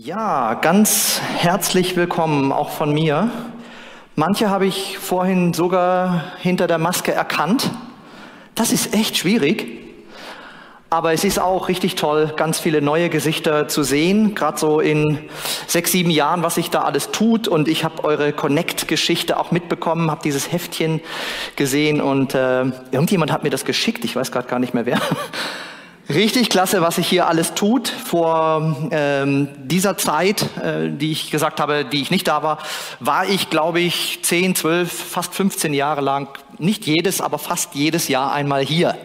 Ja, ganz herzlich willkommen auch von mir. Manche habe ich vorhin sogar hinter der Maske erkannt. Das ist echt schwierig. Aber es ist auch richtig toll, ganz viele neue Gesichter zu sehen, gerade so in sechs, sieben Jahren, was sich da alles tut. Und ich habe eure Connect-Geschichte auch mitbekommen, habe dieses Heftchen gesehen und äh, irgendjemand hat mir das geschickt, ich weiß gerade gar nicht mehr wer. Richtig klasse, was sich hier alles tut. Vor ähm, dieser Zeit, äh, die ich gesagt habe, die ich nicht da war, war ich, glaube ich, 10, 12, fast 15 Jahre lang, nicht jedes, aber fast jedes Jahr einmal hier.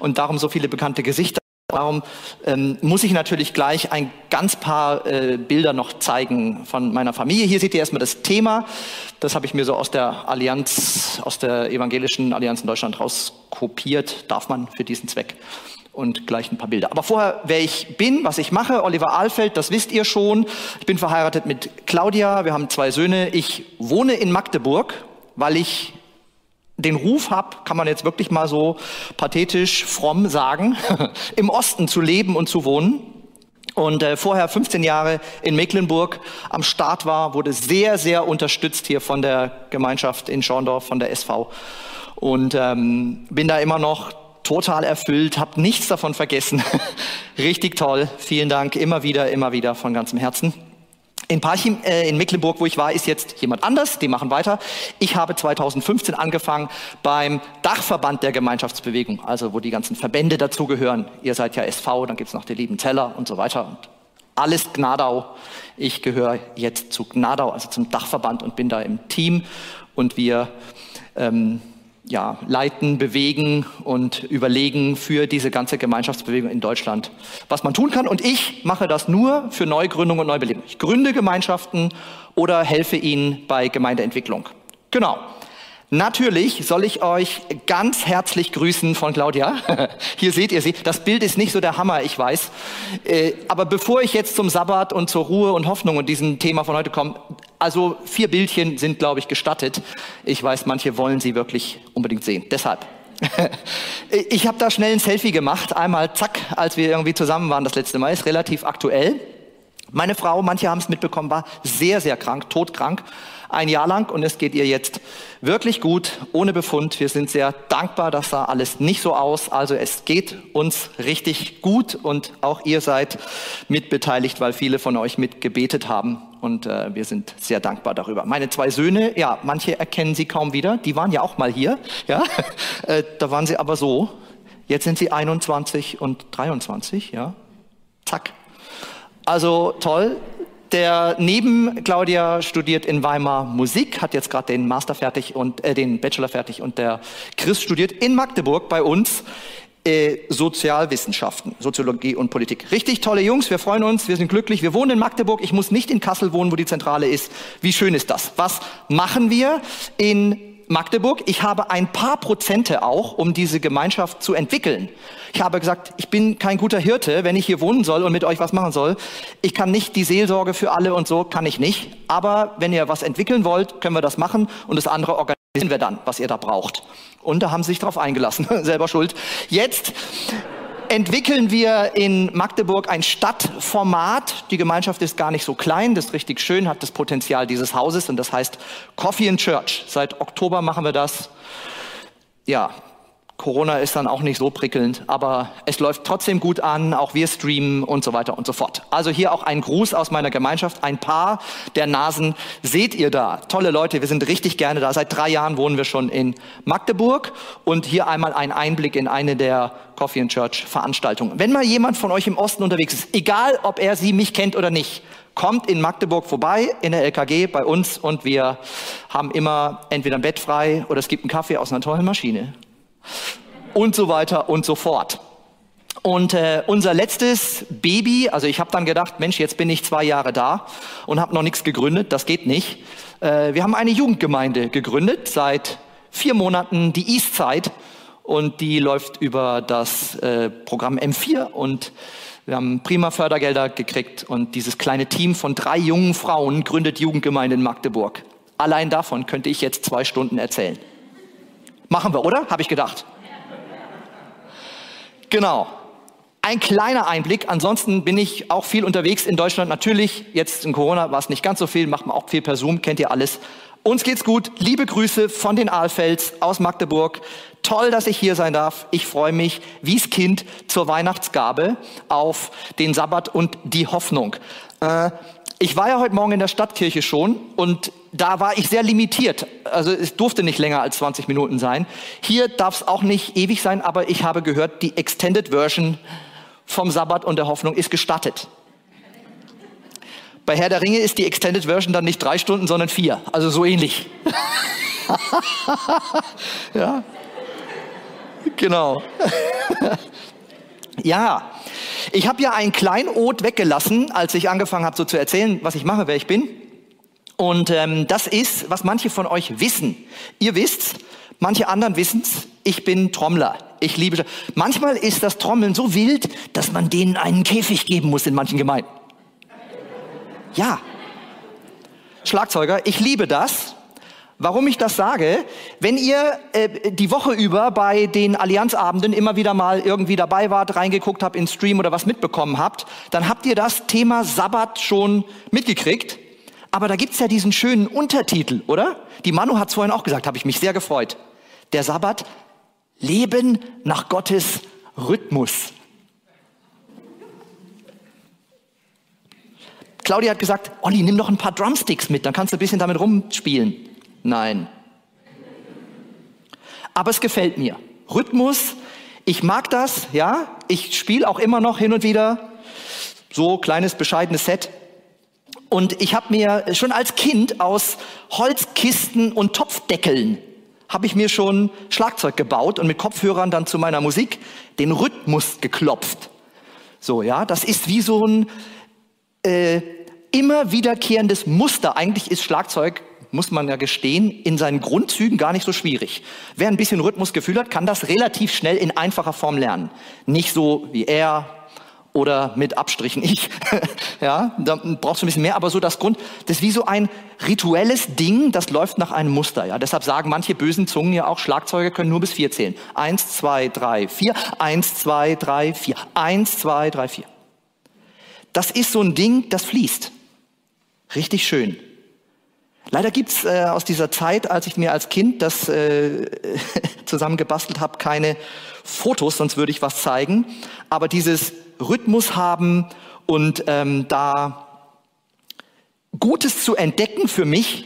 Und darum so viele bekannte Gesichter. Darum ähm, muss ich natürlich gleich ein ganz paar äh, Bilder noch zeigen von meiner Familie. Hier seht ihr erstmal das Thema. Das habe ich mir so aus der Allianz, aus der evangelischen Allianz in Deutschland rauskopiert. Darf man für diesen Zweck und gleich ein paar Bilder. Aber vorher, wer ich bin, was ich mache, Oliver Ahlfeld, das wisst ihr schon. Ich bin verheiratet mit Claudia, wir haben zwei Söhne. Ich wohne in Magdeburg, weil ich den Ruf habe, kann man jetzt wirklich mal so pathetisch fromm sagen, im Osten zu leben und zu wohnen. Und äh, vorher 15 Jahre in Mecklenburg am Start war, wurde sehr, sehr unterstützt hier von der Gemeinschaft in Schorndorf, von der SV. Und ähm, bin da immer noch total erfüllt, habe nichts davon vergessen. Richtig toll. Vielen Dank immer wieder, immer wieder von ganzem Herzen. In Parchim, äh, in Mecklenburg, wo ich war, ist jetzt jemand anders, die machen weiter. Ich habe 2015 angefangen beim Dachverband der Gemeinschaftsbewegung, also wo die ganzen Verbände dazugehören. Ihr seid ja SV, dann gibt's noch die lieben Zeller und so weiter. Und alles Gnadau. Ich gehöre jetzt zu Gnadau, also zum Dachverband und bin da im Team. Und wir ähm, ja, leiten, bewegen und überlegen für diese ganze Gemeinschaftsbewegung in Deutschland, was man tun kann. Und ich mache das nur für Neugründung und Neubelebung. Ich gründe Gemeinschaften oder helfe ihnen bei Gemeindeentwicklung. Genau. Natürlich soll ich euch ganz herzlich grüßen von Claudia. Hier seht ihr sie. Das Bild ist nicht so der Hammer, ich weiß. Äh, aber bevor ich jetzt zum Sabbat und zur Ruhe und Hoffnung und diesem Thema von heute komme, also vier Bildchen sind, glaube ich, gestattet. Ich weiß, manche wollen sie wirklich unbedingt sehen. Deshalb. Ich habe da schnell ein Selfie gemacht. Einmal zack, als wir irgendwie zusammen waren das letzte Mal. Ist relativ aktuell. Meine Frau, manche haben es mitbekommen, war sehr, sehr krank, todkrank ein Jahr lang und es geht ihr jetzt wirklich gut, ohne Befund. Wir sind sehr dankbar, das sah alles nicht so aus. Also es geht uns richtig gut und auch ihr seid mitbeteiligt, weil viele von euch mitgebetet haben und äh, wir sind sehr dankbar darüber. Meine zwei Söhne, ja, manche erkennen sie kaum wieder, die waren ja auch mal hier, ja, äh, da waren sie aber so. Jetzt sind sie 21 und 23, ja, zack. Also toll, der neben Claudia studiert in Weimar Musik, hat jetzt gerade den Master fertig und äh, den Bachelor fertig und der Chris studiert in Magdeburg bei uns äh, Sozialwissenschaften, Soziologie und Politik. Richtig tolle Jungs, wir freuen uns, wir sind glücklich. Wir wohnen in Magdeburg, ich muss nicht in Kassel wohnen, wo die Zentrale ist. Wie schön ist das? Was machen wir in Magdeburg. Ich habe ein paar Prozente auch, um diese Gemeinschaft zu entwickeln. Ich habe gesagt, ich bin kein guter Hirte, wenn ich hier wohnen soll und mit euch was machen soll. Ich kann nicht die Seelsorge für alle und so, kann ich nicht. Aber wenn ihr was entwickeln wollt, können wir das machen und das andere organisieren wir dann, was ihr da braucht. Und da haben sie sich drauf eingelassen. Selber schuld. Jetzt entwickeln wir in Magdeburg ein Stadtformat. Die Gemeinschaft ist gar nicht so klein, das ist richtig schön, hat das Potenzial dieses Hauses und das heißt Coffee in Church. Seit Oktober machen wir das. Ja, Corona ist dann auch nicht so prickelnd, aber es läuft trotzdem gut an, auch wir streamen und so weiter und so fort. Also hier auch ein Gruß aus meiner Gemeinschaft. Ein paar der Nasen seht ihr da. Tolle Leute, wir sind richtig gerne da. Seit drei Jahren wohnen wir schon in Magdeburg und hier einmal ein Einblick in eine der Coffee and Church Veranstaltungen. Wenn mal jemand von euch im Osten unterwegs ist, egal ob er sie mich kennt oder nicht, kommt in Magdeburg vorbei, in der LKG bei uns und wir haben immer entweder ein Bett frei oder es gibt einen Kaffee aus einer tollen Maschine und so weiter und so fort. Und äh, unser letztes Baby, also ich habe dann gedacht, Mensch, jetzt bin ich zwei Jahre da und habe noch nichts gegründet, das geht nicht. Äh, wir haben eine Jugendgemeinde gegründet, seit vier Monaten die Eastside und die läuft über das äh, Programm M4 und wir haben prima Fördergelder gekriegt und dieses kleine Team von drei jungen Frauen gründet Jugendgemeinde in Magdeburg. Allein davon könnte ich jetzt zwei Stunden erzählen. Machen wir, oder? Habe ich gedacht. Genau. ein kleiner Einblick. Ansonsten bin ich auch viel unterwegs in Deutschland. Natürlich, jetzt in Corona war es nicht ganz so viel, macht man auch viel per Zoom, kennt ihr alles. Uns geht's gut. Liebe Grüße von den Aalfels aus Magdeburg. Toll, dass ich hier sein darf. Ich freue mich wie's Kind zur Weihnachtsgabe auf den Sabbat und die Hoffnung. Äh, ich war ja heute Morgen in der Stadtkirche schon und da war ich sehr limitiert. Also es durfte nicht länger als 20 Minuten sein. Hier darf es auch nicht ewig sein, aber ich habe gehört, die Extended Version vom Sabbat und der Hoffnung ist gestattet. Bei Herr der Ringe ist die Extended Version dann nicht drei Stunden, sondern vier. Also so ähnlich. ja. Genau. ja. Ich habe ja ein Kleinod weggelassen, als ich angefangen habe, so zu erzählen, was ich mache, wer ich bin. Und ähm, das ist, was manche von euch wissen. Ihr wisst, manche anderen wissen's. Ich bin Trommler. Ich liebe. Manchmal ist das Trommeln so wild, dass man denen einen Käfig geben muss in manchen Gemeinden. Ja. Schlagzeuger, ich liebe das. Warum ich das sage, wenn ihr äh, die Woche über bei den Allianzabenden immer wieder mal irgendwie dabei wart, reingeguckt habt in Stream oder was mitbekommen habt, dann habt ihr das Thema Sabbat schon mitgekriegt. Aber da gibt's ja diesen schönen Untertitel, oder? Die Manu hat vorhin auch gesagt, habe ich mich sehr gefreut. Der Sabbat, Leben nach Gottes Rhythmus. Claudia hat gesagt, Olli, nimm noch ein paar Drumsticks mit, dann kannst du ein bisschen damit rumspielen. Nein. Aber es gefällt mir. Rhythmus, ich mag das, ja. Ich spiele auch immer noch hin und wieder so kleines bescheidenes Set. Und ich habe mir schon als Kind aus Holzkisten und Topfdeckeln habe ich mir schon Schlagzeug gebaut und mit Kopfhörern dann zu meiner Musik den Rhythmus geklopft. So, ja, das ist wie so ein äh, immer wiederkehrendes Muster. Eigentlich ist Schlagzeug muss man ja gestehen, in seinen Grundzügen gar nicht so schwierig. Wer ein bisschen Rhythmusgefühl hat, kann das relativ schnell in einfacher Form lernen. Nicht so wie er oder mit Abstrichen ich. ja, da brauchst du ein bisschen mehr, aber so das Grund, das ist wie so ein rituelles Ding, das läuft nach einem Muster. Ja, deshalb sagen manche bösen Zungen ja auch, Schlagzeuger können nur bis vier zählen. Eins, zwei, drei, vier. Eins, zwei, drei, vier. Eins, zwei, drei, vier. Das ist so ein Ding, das fließt. Richtig schön. Leider gibt's äh, aus dieser Zeit, als ich mir als Kind das äh, zusammen gebastelt habe, keine Fotos, sonst würde ich was zeigen. Aber dieses Rhythmus haben und ähm, da Gutes zu entdecken für mich,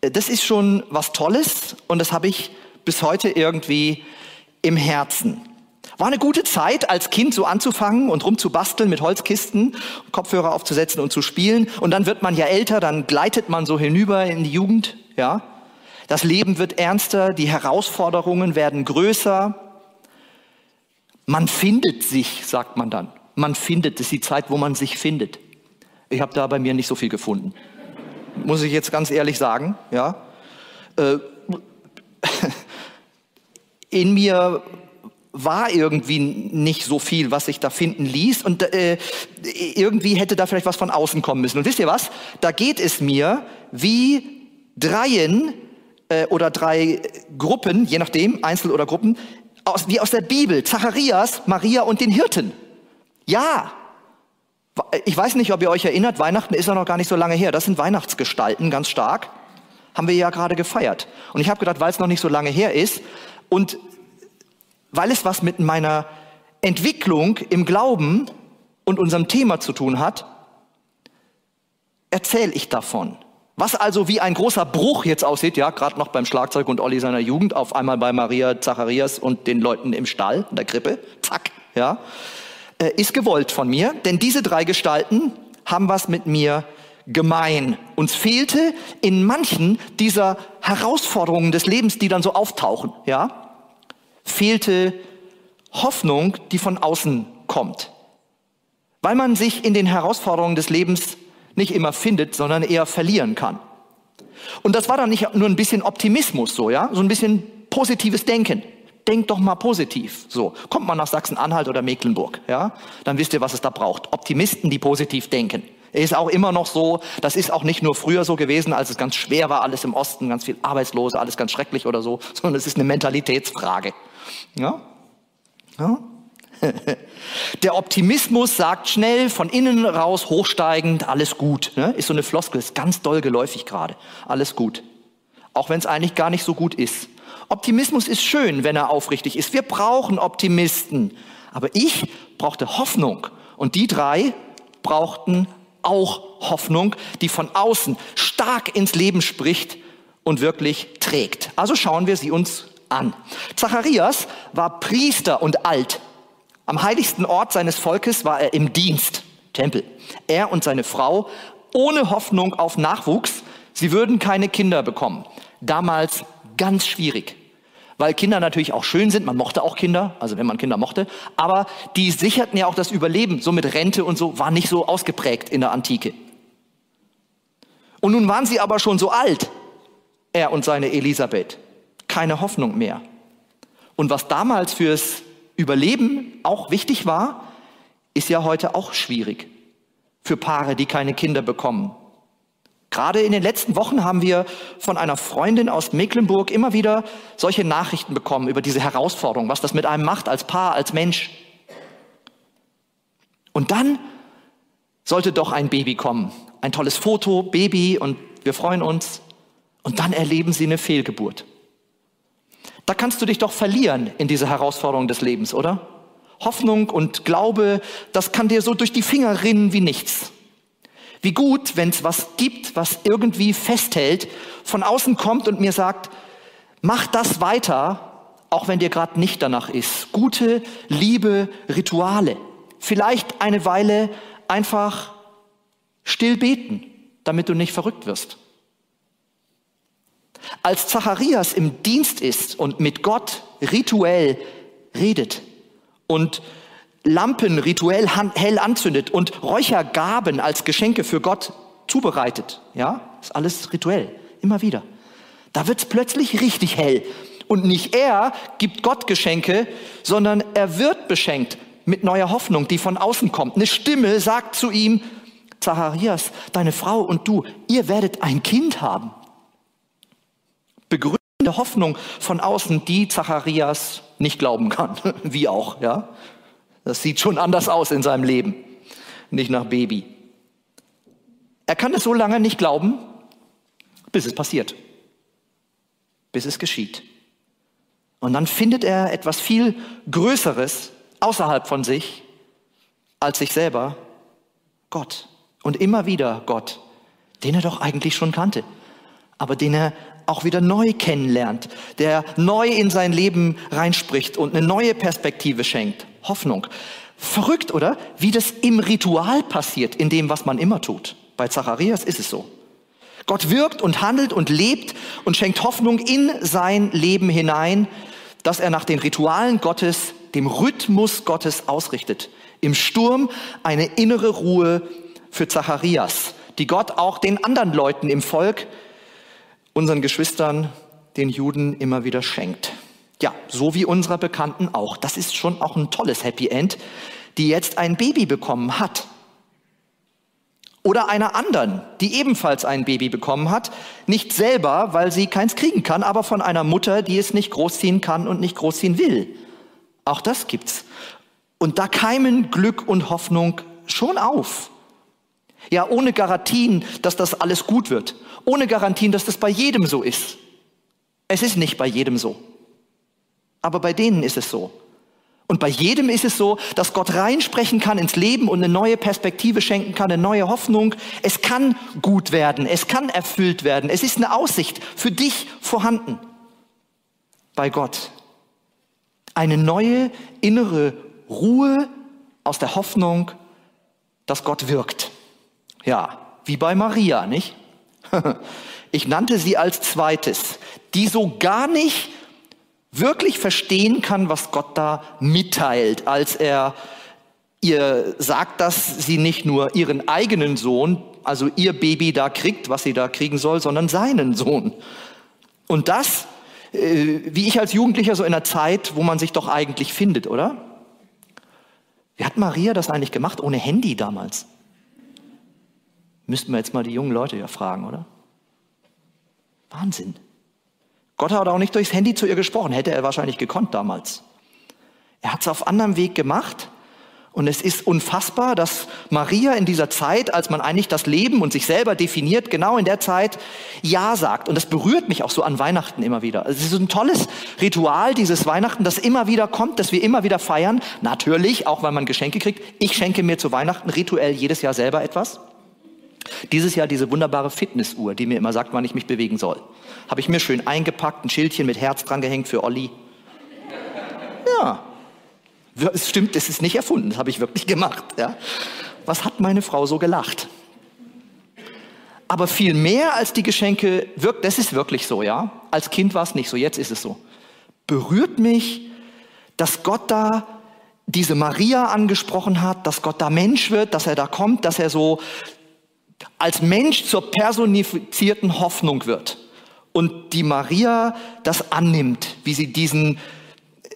äh, das ist schon was Tolles und das habe ich bis heute irgendwie im Herzen. War eine gute Zeit, als Kind so anzufangen und rumzubasteln mit Holzkisten, Kopfhörer aufzusetzen und zu spielen. Und dann wird man ja älter, dann gleitet man so hinüber in die Jugend, ja. Das Leben wird ernster, die Herausforderungen werden größer. Man findet sich, sagt man dann. Man findet, das ist die Zeit, wo man sich findet. Ich habe da bei mir nicht so viel gefunden. Muss ich jetzt ganz ehrlich sagen, ja. Äh, in mir war irgendwie nicht so viel, was sich da finden ließ. Und äh, irgendwie hätte da vielleicht was von außen kommen müssen. Und wisst ihr was? Da geht es mir wie Dreien äh, oder drei Gruppen, je nachdem, Einzel oder Gruppen, aus, wie aus der Bibel. Zacharias, Maria und den Hirten. Ja. Ich weiß nicht, ob ihr euch erinnert, Weihnachten ist ja noch gar nicht so lange her. Das sind Weihnachtsgestalten, ganz stark. Haben wir ja gerade gefeiert. Und ich habe gedacht, weil es noch nicht so lange her ist und weil es was mit meiner Entwicklung im Glauben und unserem Thema zu tun hat, erzähle ich davon. Was also wie ein großer Bruch jetzt aussieht, ja, gerade noch beim Schlagzeug und Olli seiner Jugend, auf einmal bei Maria Zacharias und den Leuten im Stall, in der Krippe, zack, ja, äh, ist gewollt von mir, denn diese drei Gestalten haben was mit mir gemein. Uns fehlte in manchen dieser Herausforderungen des Lebens, die dann so auftauchen, ja, fehlte Hoffnung, die von außen kommt. Weil man sich in den Herausforderungen des Lebens nicht immer findet, sondern eher verlieren kann. Und das war dann nicht nur ein bisschen Optimismus so, ja, so ein bisschen positives Denken. Denkt doch mal positiv. So, kommt man nach Sachsen-Anhalt oder Mecklenburg, ja, dann wisst ihr, was es da braucht. Optimisten, die positiv denken. Ist auch immer noch so, das ist auch nicht nur früher so gewesen, als es ganz schwer war, alles im Osten, ganz viel Arbeitslose, alles ganz schrecklich oder so, sondern es ist eine Mentalitätsfrage. Ja? ja? Der Optimismus sagt schnell, von innen raus, hochsteigend, alles gut. Ne? Ist so eine Floskel, ist ganz doll geläufig gerade. Alles gut. Auch wenn es eigentlich gar nicht so gut ist. Optimismus ist schön, wenn er aufrichtig ist. Wir brauchen Optimisten. Aber ich brauchte Hoffnung. Und die drei brauchten auch Hoffnung, die von außen stark ins Leben spricht und wirklich trägt. Also schauen wir sie uns an. Zacharias war Priester und alt. Am heiligsten Ort seines Volkes war er im Dienst, Tempel. Er und seine Frau ohne Hoffnung auf Nachwuchs, sie würden keine Kinder bekommen. Damals ganz schwierig, weil Kinder natürlich auch schön sind, man mochte auch Kinder, also wenn man Kinder mochte, aber die sicherten ja auch das Überleben, so mit Rente und so, war nicht so ausgeprägt in der Antike. Und nun waren sie aber schon so alt, er und seine Elisabeth. Keine Hoffnung mehr. Und was damals fürs Überleben auch wichtig war, ist ja heute auch schwierig für Paare, die keine Kinder bekommen. Gerade in den letzten Wochen haben wir von einer Freundin aus Mecklenburg immer wieder solche Nachrichten bekommen über diese Herausforderung, was das mit einem macht als Paar, als Mensch. Und dann sollte doch ein Baby kommen. Ein tolles Foto, Baby und wir freuen uns. Und dann erleben sie eine Fehlgeburt. Da kannst du dich doch verlieren in dieser Herausforderung des Lebens, oder? Hoffnung und Glaube, das kann dir so durch die Finger rinnen wie nichts. Wie gut, wenn es was gibt, was irgendwie festhält, von außen kommt und mir sagt, mach das weiter, auch wenn dir gerade nicht danach ist. Gute, liebe Rituale. Vielleicht eine Weile einfach still beten, damit du nicht verrückt wirst. Als Zacharias im Dienst ist und mit Gott rituell redet und Lampen rituell hell anzündet und Räuchergaben als Geschenke für Gott zubereitet, ja, ist alles rituell, immer wieder. Da wird es plötzlich richtig hell. Und nicht er gibt Gott Geschenke, sondern er wird beschenkt mit neuer Hoffnung, die von außen kommt. Eine Stimme sagt zu ihm, Zacharias, deine Frau und du, ihr werdet ein Kind haben begründende Hoffnung von außen, die Zacharias nicht glauben kann. Wie auch, ja. Das sieht schon anders aus in seinem Leben. Nicht nach Baby. Er kann es so lange nicht glauben, bis es passiert. Bis es geschieht. Und dann findet er etwas viel Größeres außerhalb von sich als sich selber. Gott. Und immer wieder Gott, den er doch eigentlich schon kannte, aber den er auch wieder neu kennenlernt, der neu in sein Leben reinspricht und eine neue Perspektive schenkt. Hoffnung. Verrückt, oder? Wie das im Ritual passiert, in dem, was man immer tut. Bei Zacharias ist es so. Gott wirkt und handelt und lebt und schenkt Hoffnung in sein Leben hinein, dass er nach den Ritualen Gottes, dem Rhythmus Gottes ausrichtet. Im Sturm eine innere Ruhe für Zacharias, die Gott auch den anderen Leuten im Volk unseren Geschwistern, den Juden, immer wieder schenkt. Ja, so wie unserer Bekannten auch. Das ist schon auch ein tolles Happy End, die jetzt ein Baby bekommen hat. Oder einer anderen, die ebenfalls ein Baby bekommen hat, nicht selber, weil sie keins kriegen kann, aber von einer Mutter, die es nicht großziehen kann und nicht großziehen will. Auch das gibt's. Und da keimen Glück und Hoffnung schon auf. Ja, ohne Garantien, dass das alles gut wird. Ohne Garantien, dass das bei jedem so ist. Es ist nicht bei jedem so. Aber bei denen ist es so. Und bei jedem ist es so, dass Gott reinsprechen kann ins Leben und eine neue Perspektive schenken kann, eine neue Hoffnung. Es kann gut werden, es kann erfüllt werden. Es ist eine Aussicht für dich vorhanden. Bei Gott. Eine neue innere Ruhe aus der Hoffnung, dass Gott wirkt. Ja, wie bei Maria, nicht? Ich nannte sie als zweites, die so gar nicht wirklich verstehen kann, was Gott da mitteilt, als er ihr sagt, dass sie nicht nur ihren eigenen Sohn, also ihr Baby da kriegt, was sie da kriegen soll, sondern seinen Sohn. Und das, äh, wie ich als Jugendlicher so in einer Zeit, wo man sich doch eigentlich findet, oder? Wie hat Maria das eigentlich gemacht ohne Handy damals? Müssten wir jetzt mal die jungen Leute ja fragen, oder? Wahnsinn. Gott hat auch nicht durchs Handy zu ihr gesprochen, hätte er wahrscheinlich gekonnt damals. Er hat es auf anderem Weg gemacht Und es ist unfassbar, dass Maria in dieser Zeit, als man eigentlich das Leben und sich selber definiert, genau in der Zeit Ja sagt. Und das berührt mich auch so an Weihnachten immer wieder. Also es ist ein tolles Ritual, dieses Weihnachten, das immer wieder kommt, das wir immer wieder feiern. Natürlich, auch weil man Geschenke kriegt. Ich schenke mir zu Weihnachten rituell jedes Jahr selber etwas. Dieses Jahr diese wunderbare Fitnessuhr, die mir immer sagt, wann ich mich bewegen soll. Habe ich mir schön eingepackt, ein Schildchen mit Herz dran gehängt für Olli. Ja, es stimmt, das ist nicht erfunden, das habe ich wirklich gemacht. Ja. Was hat meine Frau so gelacht? Aber viel mehr als die Geschenke das ist wirklich so, ja. Als Kind war es nicht so, jetzt ist es so. Berührt mich, dass Gott da diese Maria angesprochen hat, dass Gott da Mensch wird, dass er da kommt, dass er so als Mensch zur personifizierten Hoffnung wird. Und die Maria das annimmt, wie sie diesen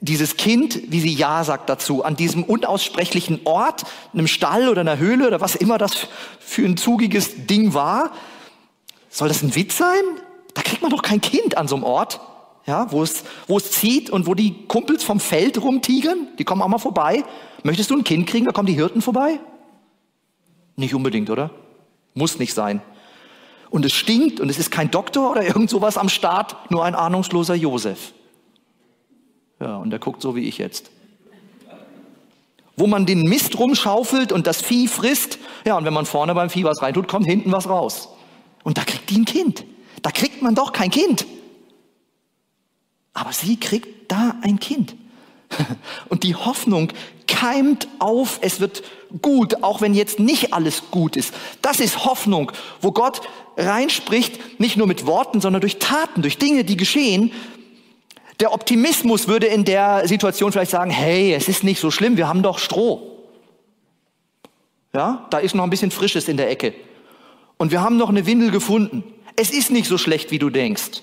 dieses Kind, wie sie Ja sagt dazu, an diesem unaussprechlichen Ort, einem Stall oder einer Höhle oder was immer das für ein zugiges Ding war. Soll das ein Witz sein? Da kriegt man doch kein Kind an so einem Ort, ja, wo es, wo es zieht und wo die Kumpels vom Feld rumtigern. Die kommen auch mal vorbei. Möchtest du ein Kind kriegen? Da kommen die Hirten vorbei? Nicht unbedingt, oder? Muss nicht sein. Und es stinkt und es ist kein Doktor oder irgend sowas am Start, nur ein ahnungsloser Josef. Ja, und der guckt so wie ich jetzt. Wo man den Mist rumschaufelt und das Vieh frisst. Ja, und wenn man vorne beim Vieh was reintut, kommt hinten was raus. Und da kriegt die ein Kind. Da kriegt man doch kein Kind. Aber sie kriegt da ein Kind. Und die Hoffnung keimt auf, es wird gut, auch wenn jetzt nicht alles gut ist. Das ist Hoffnung, wo Gott reinspricht, nicht nur mit Worten, sondern durch Taten, durch Dinge, die geschehen, der Optimismus würde in der Situation vielleicht sagen, hey, es ist nicht so schlimm, wir haben doch Stroh. Ja, da ist noch ein bisschen Frisches in der Ecke. Und wir haben noch eine Windel gefunden. Es ist nicht so schlecht, wie du denkst.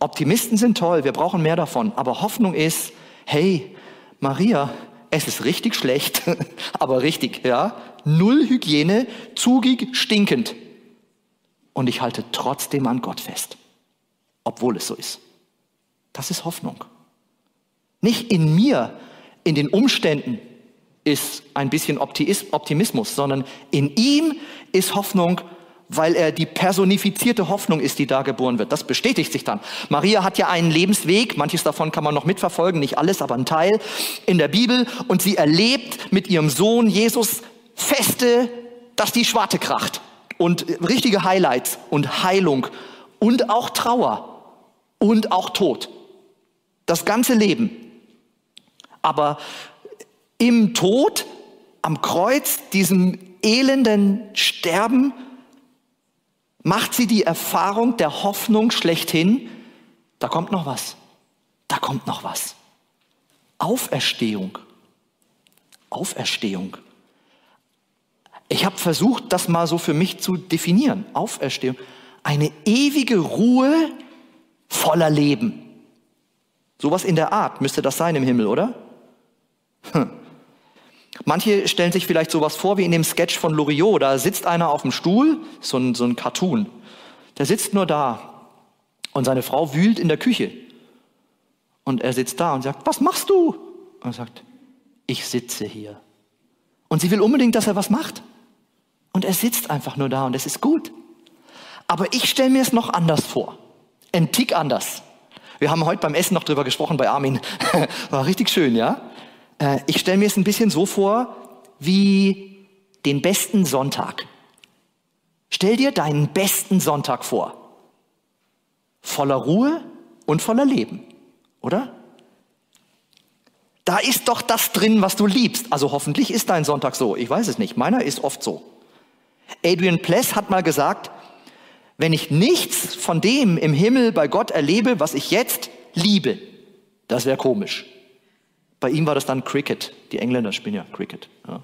Optimisten sind toll, wir brauchen mehr davon. Aber Hoffnung ist, hey, Maria, es ist richtig schlecht, aber richtig, ja. Null Hygiene, zugig, stinkend. Und ich halte trotzdem an Gott fest, obwohl es so ist. Das ist Hoffnung. Nicht in mir, in den Umständen ist ein bisschen Optimismus, sondern in ihm ist Hoffnung, weil er die personifizierte Hoffnung ist, die da geboren wird. Das bestätigt sich dann. Maria hat ja einen Lebensweg, manches davon kann man noch mitverfolgen, nicht alles, aber ein Teil in der Bibel. Und sie erlebt mit ihrem Sohn Jesus Feste, dass die Schwarte kracht. Und richtige Highlights und Heilung und auch Trauer und auch Tod. Das ganze Leben. Aber im Tod, am Kreuz, diesem elenden Sterben, macht sie die Erfahrung der Hoffnung schlechthin, da kommt noch was. Da kommt noch was. Auferstehung. Auferstehung. Ich habe versucht, das mal so für mich zu definieren. Auferstehung. Eine ewige Ruhe voller Leben. Sowas in der Art müsste das sein im Himmel, oder? Hm. Manche stellen sich vielleicht sowas vor wie in dem Sketch von Loriot. Da sitzt einer auf dem Stuhl, so ein, so ein Cartoon. Der sitzt nur da und seine Frau wühlt in der Küche. Und er sitzt da und sagt, was machst du? Und er sagt, ich sitze hier. Und sie will unbedingt, dass er was macht. Und er sitzt einfach nur da und es ist gut. Aber ich stelle mir es noch anders vor. Ein Tick anders. Wir haben heute beim Essen noch drüber gesprochen bei Armin. War richtig schön, ja? Äh, ich stelle mir es ein bisschen so vor wie den besten Sonntag. Stell dir deinen besten Sonntag vor. Voller Ruhe und voller Leben, oder? Da ist doch das drin, was du liebst. Also hoffentlich ist dein Sonntag so. Ich weiß es nicht. Meiner ist oft so. Adrian Pless hat mal gesagt, wenn ich nichts von dem im Himmel bei Gott erlebe, was ich jetzt liebe, das wäre komisch. Bei ihm war das dann Cricket. Die Engländer spielen ja Cricket. Ja.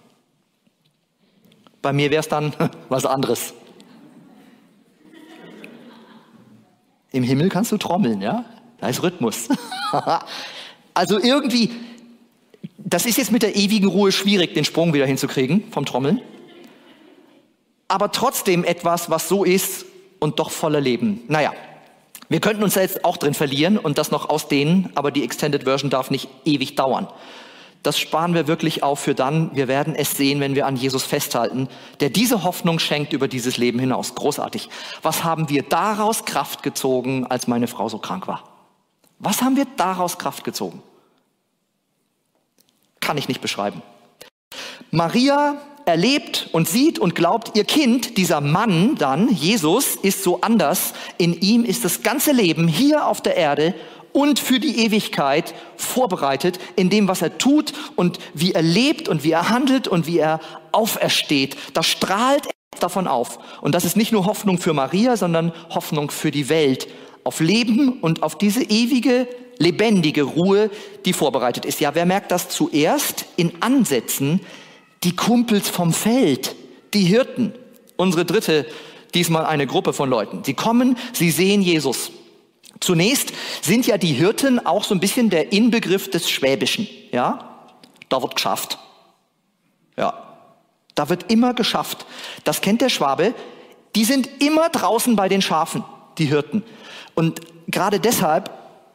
Bei mir wäre es dann was anderes. Im Himmel kannst du trommeln, ja? Da ist Rhythmus. also irgendwie, das ist jetzt mit der ewigen Ruhe schwierig, den Sprung wieder hinzukriegen vom Trommeln. Aber trotzdem etwas, was so ist, und doch voller Leben. Naja, wir könnten uns jetzt auch drin verlieren und das noch ausdehnen, aber die Extended Version darf nicht ewig dauern. das sparen wir wirklich auf für dann. Wir werden es sehen, wenn wir an Jesus festhalten, der diese Hoffnung schenkt über dieses Leben hinaus. Großartig. Was haben wir daraus Kraft gezogen, als meine Frau so krank war? Was haben wir daraus Kraft gezogen? Kann ich nicht beschreiben. Maria erlebt und sieht und glaubt, ihr Kind, dieser Mann dann, Jesus, ist so anders. In ihm ist das ganze Leben hier auf der Erde und für die Ewigkeit vorbereitet in dem, was er tut und wie er lebt und wie er handelt und wie er aufersteht. Da strahlt er davon auf. Und das ist nicht nur Hoffnung für Maria, sondern Hoffnung für die Welt. Auf Leben und auf diese ewige, lebendige Ruhe, die vorbereitet ist. Ja, wer merkt das zuerst? In Ansätzen die Kumpels vom Feld, die Hirten. Unsere dritte, diesmal eine Gruppe von Leuten. Sie kommen, sie sehen Jesus. Zunächst sind ja die Hirten auch so ein bisschen der Inbegriff des Schwäbischen. Ja, da wird geschafft. Ja, da wird immer geschafft. Das kennt der Schwabe. Die sind immer draußen bei den Schafen, die Hirten. Und gerade deshalb,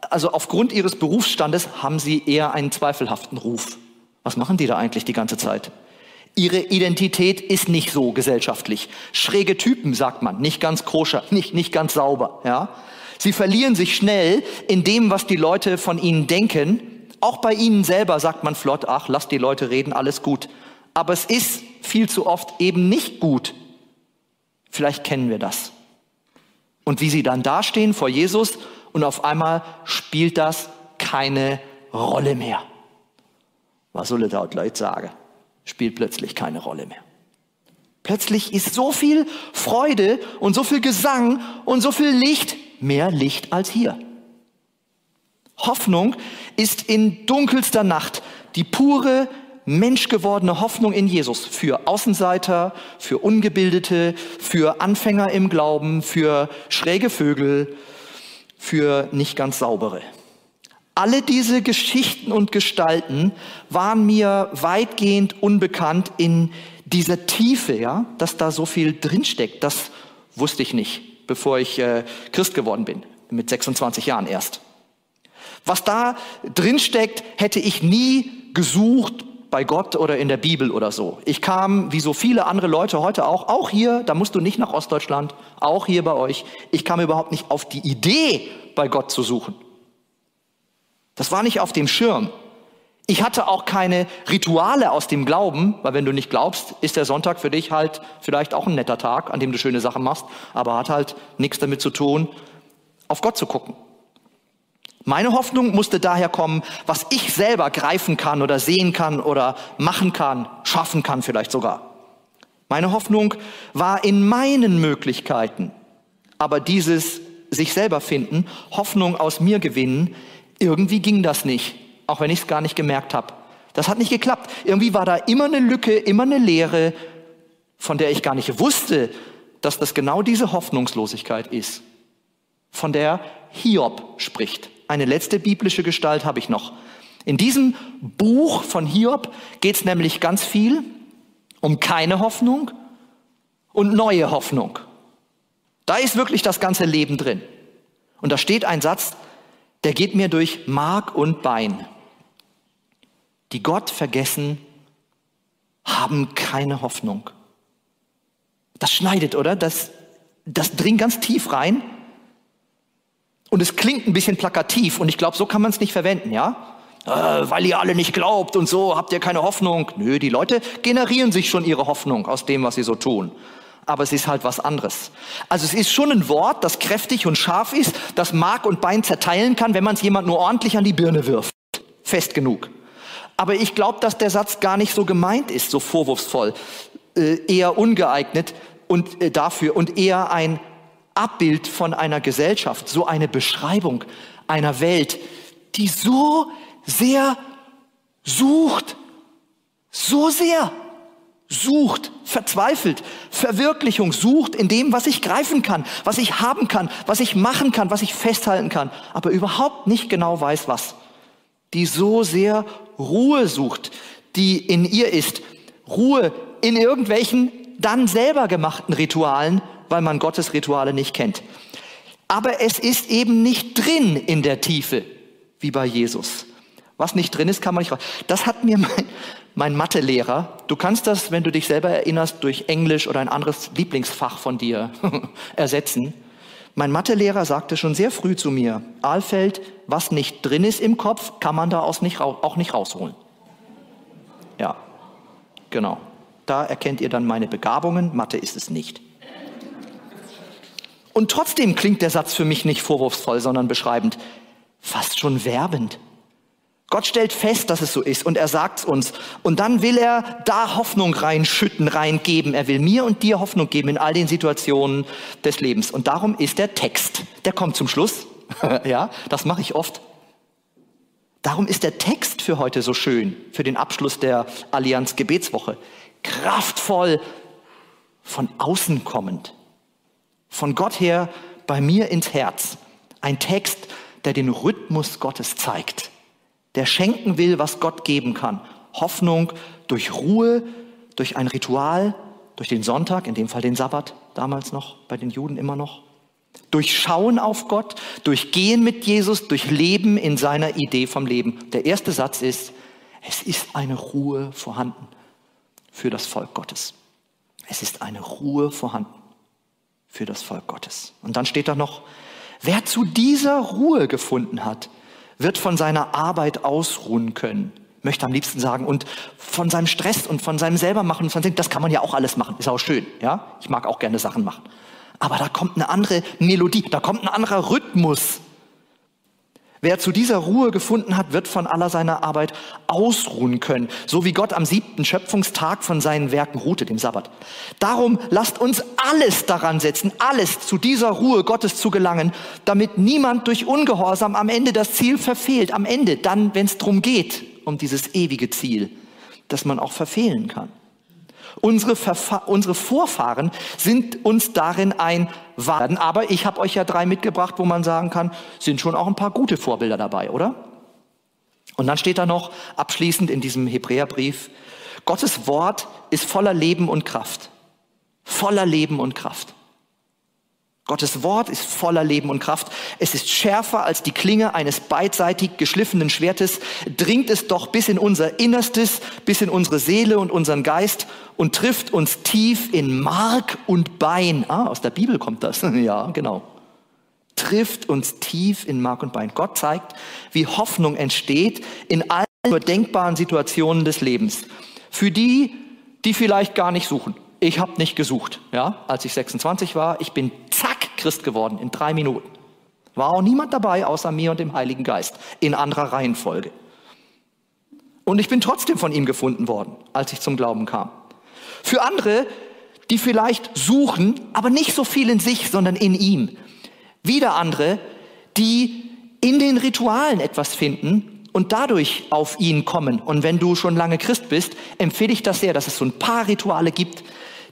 also aufgrund ihres Berufsstandes, haben sie eher einen zweifelhaften Ruf. Was machen die da eigentlich die ganze Zeit? Ihre Identität ist nicht so gesellschaftlich. Schräge Typen, sagt man, nicht ganz koscher, nicht, nicht ganz sauber, ja. Sie verlieren sich schnell in dem, was die Leute von ihnen denken. Auch bei ihnen selber sagt man flott, ach, lass die Leute reden, alles gut. Aber es ist viel zu oft eben nicht gut. Vielleicht kennen wir das. Und wie sie dann dastehen vor Jesus und auf einmal spielt das keine Rolle mehr. Was soll er dort Leute sagen? Spielt plötzlich keine Rolle mehr. Plötzlich ist so viel Freude und so viel Gesang und so viel Licht mehr Licht als hier. Hoffnung ist in dunkelster Nacht die pure, menschgewordene Hoffnung in Jesus für Außenseiter, für Ungebildete, für Anfänger im Glauben, für schräge Vögel, für nicht ganz saubere. Alle diese Geschichten und Gestalten waren mir weitgehend unbekannt in dieser Tiefe, ja, dass da so viel drinsteckt. Das wusste ich nicht bevor ich äh, Christ geworden bin, mit 26 Jahren erst. Was da drin steckt, hätte ich nie gesucht bei Gott oder in der Bibel oder so. Ich kam, wie so viele andere Leute heute auch, auch hier, da musst du nicht nach Ostdeutschland, auch hier bei euch, ich kam überhaupt nicht auf die Idee, bei Gott zu suchen. Das war nicht auf dem Schirm. Ich hatte auch keine Rituale aus dem Glauben, weil wenn du nicht glaubst, ist der Sonntag für dich halt vielleicht auch ein netter Tag, an dem du schöne Sachen machst, aber hat halt nichts damit zu tun, auf Gott zu gucken. Meine Hoffnung musste daher kommen, was ich selber greifen kann oder sehen kann oder machen kann, schaffen kann vielleicht sogar. Meine Hoffnung war in meinen Möglichkeiten, aber dieses sich selber finden, Hoffnung aus mir gewinnen, irgendwie ging das nicht auch wenn ich es gar nicht gemerkt habe. Das hat nicht geklappt. Irgendwie war da immer eine Lücke, immer eine Leere, von der ich gar nicht wusste, dass das genau diese Hoffnungslosigkeit ist, von der Hiob spricht. Eine letzte biblische Gestalt habe ich noch. In diesem Buch von Hiob geht es nämlich ganz viel um keine Hoffnung und neue Hoffnung. Da ist wirklich das ganze Leben drin. Und da steht ein Satz, der geht mir durch Mark und Bein die Gott vergessen, haben keine Hoffnung. Das schneidet, oder? Das, das dringt ganz tief rein. Und es klingt ein bisschen plakativ und ich glaube, so kann man es nicht verwenden, ja? Äh, weil ihr alle nicht glaubt und so habt ihr keine Hoffnung. Nö, die Leute generieren sich schon ihre Hoffnung aus dem, was sie so tun. Aber es ist halt was anderes. Also es ist schon ein Wort, das kräftig und scharf ist, das Mark und Bein zerteilen kann, wenn man es jemand nur ordentlich an die Birne wirft. Fest genug. Aber ich glaube, dass der Satz gar nicht so gemeint ist, so vorwurfsvoll, äh, eher ungeeignet und äh, dafür und eher ein Abbild von einer Gesellschaft, so eine Beschreibung einer Welt, die so sehr sucht, so sehr sucht, verzweifelt, Verwirklichung sucht in dem, was ich greifen kann, was ich haben kann, was ich machen kann, was ich festhalten kann, aber überhaupt nicht genau weiß was die so sehr Ruhe sucht, die in ihr ist. Ruhe in irgendwelchen dann selber gemachten Ritualen, weil man Gottes Rituale nicht kennt. Aber es ist eben nicht drin in der Tiefe, wie bei Jesus. Was nicht drin ist, kann man nicht raus. Das hat mir mein, mein Mathelehrer, du kannst das, wenn du dich selber erinnerst, durch Englisch oder ein anderes Lieblingsfach von dir ersetzen. Mein Mathelehrer sagte schon sehr früh zu mir, Alfeld, was nicht drin ist im Kopf, kann man da auch nicht, auch nicht rausholen. Ja, genau. Da erkennt ihr dann meine Begabungen, Mathe ist es nicht. Und trotzdem klingt der Satz für mich nicht vorwurfsvoll, sondern beschreibend, fast schon werbend. Gott stellt fest, dass es so ist und er sagt es uns. Und dann will er da Hoffnung reinschütten, reingeben. Er will mir und dir Hoffnung geben in all den Situationen des Lebens. Und darum ist der Text, der kommt zum Schluss. ja, das mache ich oft. Darum ist der Text für heute so schön, für den Abschluss der Allianz Gebetswoche. Kraftvoll, von außen kommend. Von Gott her bei mir ins Herz. Ein Text, der den Rhythmus Gottes zeigt der schenken will, was Gott geben kann. Hoffnung durch Ruhe, durch ein Ritual, durch den Sonntag, in dem Fall den Sabbat, damals noch, bei den Juden immer noch. Durch Schauen auf Gott, durch Gehen mit Jesus, durch Leben in seiner Idee vom Leben. Der erste Satz ist, es ist eine Ruhe vorhanden für das Volk Gottes. Es ist eine Ruhe vorhanden für das Volk Gottes. Und dann steht da noch, wer zu dieser Ruhe gefunden hat, wird von seiner Arbeit ausruhen können. Möchte am liebsten sagen, und von seinem Stress und von seinem selbermachen, von dem, das kann man ja auch alles machen, ist auch schön, ja. Ich mag auch gerne Sachen machen. Aber da kommt eine andere Melodie, da kommt ein anderer Rhythmus Wer zu dieser Ruhe gefunden hat, wird von aller seiner Arbeit ausruhen können, so wie Gott am siebten Schöpfungstag von seinen Werken ruhte, dem Sabbat. Darum lasst uns alles daran setzen, alles zu dieser Ruhe Gottes zu gelangen, damit niemand durch Ungehorsam am Ende das Ziel verfehlt. Am Ende, dann, wenn es darum geht, um dieses ewige Ziel, das man auch verfehlen kann. Unsere, Verfa unsere Vorfahren sind uns darin ein Warten. Aber ich habe euch ja drei mitgebracht, wo man sagen kann, sind schon auch ein paar gute Vorbilder dabei, oder? Und dann steht da noch abschließend in diesem Hebräerbrief, Gottes Wort ist voller Leben und Kraft. Voller Leben und Kraft. Gottes Wort ist voller Leben und Kraft. Es ist schärfer als die Klinge eines beidseitig geschliffenen Schwertes, dringt es doch bis in unser Innerstes, bis in unsere Seele und unseren Geist und trifft uns tief in Mark und Bein. Ah, aus der Bibel kommt das. ja, genau. Trifft uns tief in Mark und Bein. Gott zeigt, wie Hoffnung entsteht in allen denkbaren Situationen des Lebens. Für die, die vielleicht gar nicht suchen. Ich habe nicht gesucht, ja, als ich 26 war. Ich bin zack Christ geworden in drei Minuten. War auch niemand dabei außer mir und dem Heiligen Geist in anderer Reihenfolge. Und ich bin trotzdem von ihm gefunden worden, als ich zum Glauben kam. Für andere, die vielleicht suchen, aber nicht so viel in sich, sondern in ihm. Wieder andere, die in den Ritualen etwas finden und dadurch auf ihn kommen. Und wenn du schon lange Christ bist, empfehle ich das sehr, dass es so ein paar Rituale gibt,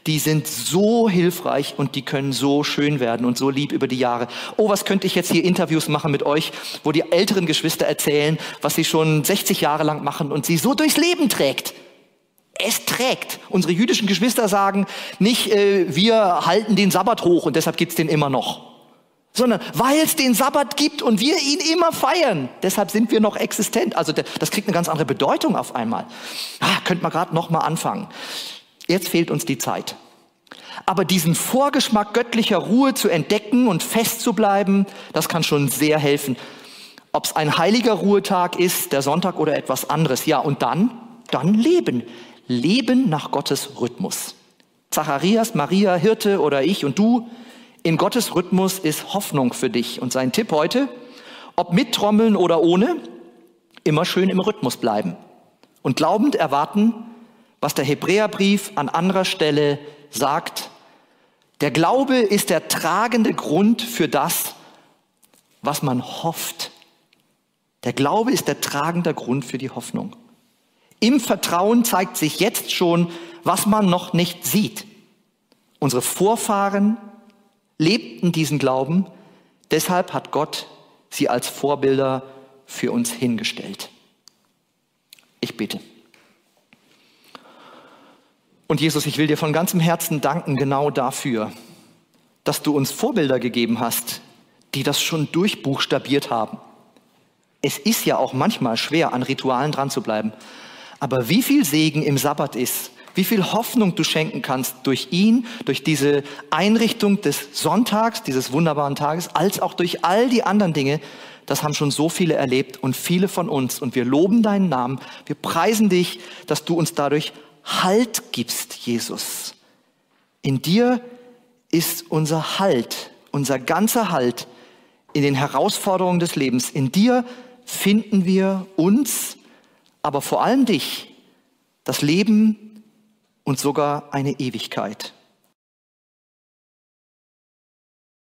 die sind so hilfreich und die können so schön werden und so lieb über die Jahre. Oh, was könnte ich jetzt hier Interviews machen mit euch, wo die älteren Geschwister erzählen, was sie schon 60 Jahre lang machen und sie so durchs Leben trägt. Es trägt. Unsere jüdischen Geschwister sagen nicht, äh, wir halten den Sabbat hoch und deshalb gibt's den immer noch. Sondern weil es den Sabbat gibt und wir ihn immer feiern. Deshalb sind wir noch existent. Also das kriegt eine ganz andere Bedeutung auf einmal. Ah, könnte man gerade noch mal anfangen. Jetzt fehlt uns die Zeit. Aber diesen Vorgeschmack göttlicher Ruhe zu entdecken und festzubleiben, das kann schon sehr helfen. Ob es ein heiliger Ruhetag ist, der Sonntag oder etwas anderes. Ja, und dann, dann leben. Leben nach Gottes Rhythmus. Zacharias, Maria, Hirte oder ich und du, in Gottes Rhythmus ist Hoffnung für dich. Und sein Tipp heute, ob mit Trommeln oder ohne, immer schön im Rhythmus bleiben. Und glaubend erwarten, was der Hebräerbrief an anderer Stelle sagt. Der Glaube ist der tragende Grund für das, was man hofft. Der Glaube ist der tragende Grund für die Hoffnung. Im Vertrauen zeigt sich jetzt schon, was man noch nicht sieht. Unsere Vorfahren lebten diesen Glauben, deshalb hat Gott sie als Vorbilder für uns hingestellt. Ich bitte. Und Jesus, ich will dir von ganzem Herzen danken genau dafür, dass du uns Vorbilder gegeben hast, die das schon durchbuchstabiert haben. Es ist ja auch manchmal schwer, an Ritualen dran zu bleiben. Aber wie viel Segen im Sabbat ist, wie viel Hoffnung du schenken kannst durch ihn, durch diese Einrichtung des Sonntags, dieses wunderbaren Tages, als auch durch all die anderen Dinge, das haben schon so viele erlebt und viele von uns. Und wir loben deinen Namen. Wir preisen dich, dass du uns dadurch Halt gibst, Jesus. In dir ist unser Halt, unser ganzer Halt in den Herausforderungen des Lebens. In dir finden wir uns, aber vor allem dich, das Leben und sogar eine Ewigkeit.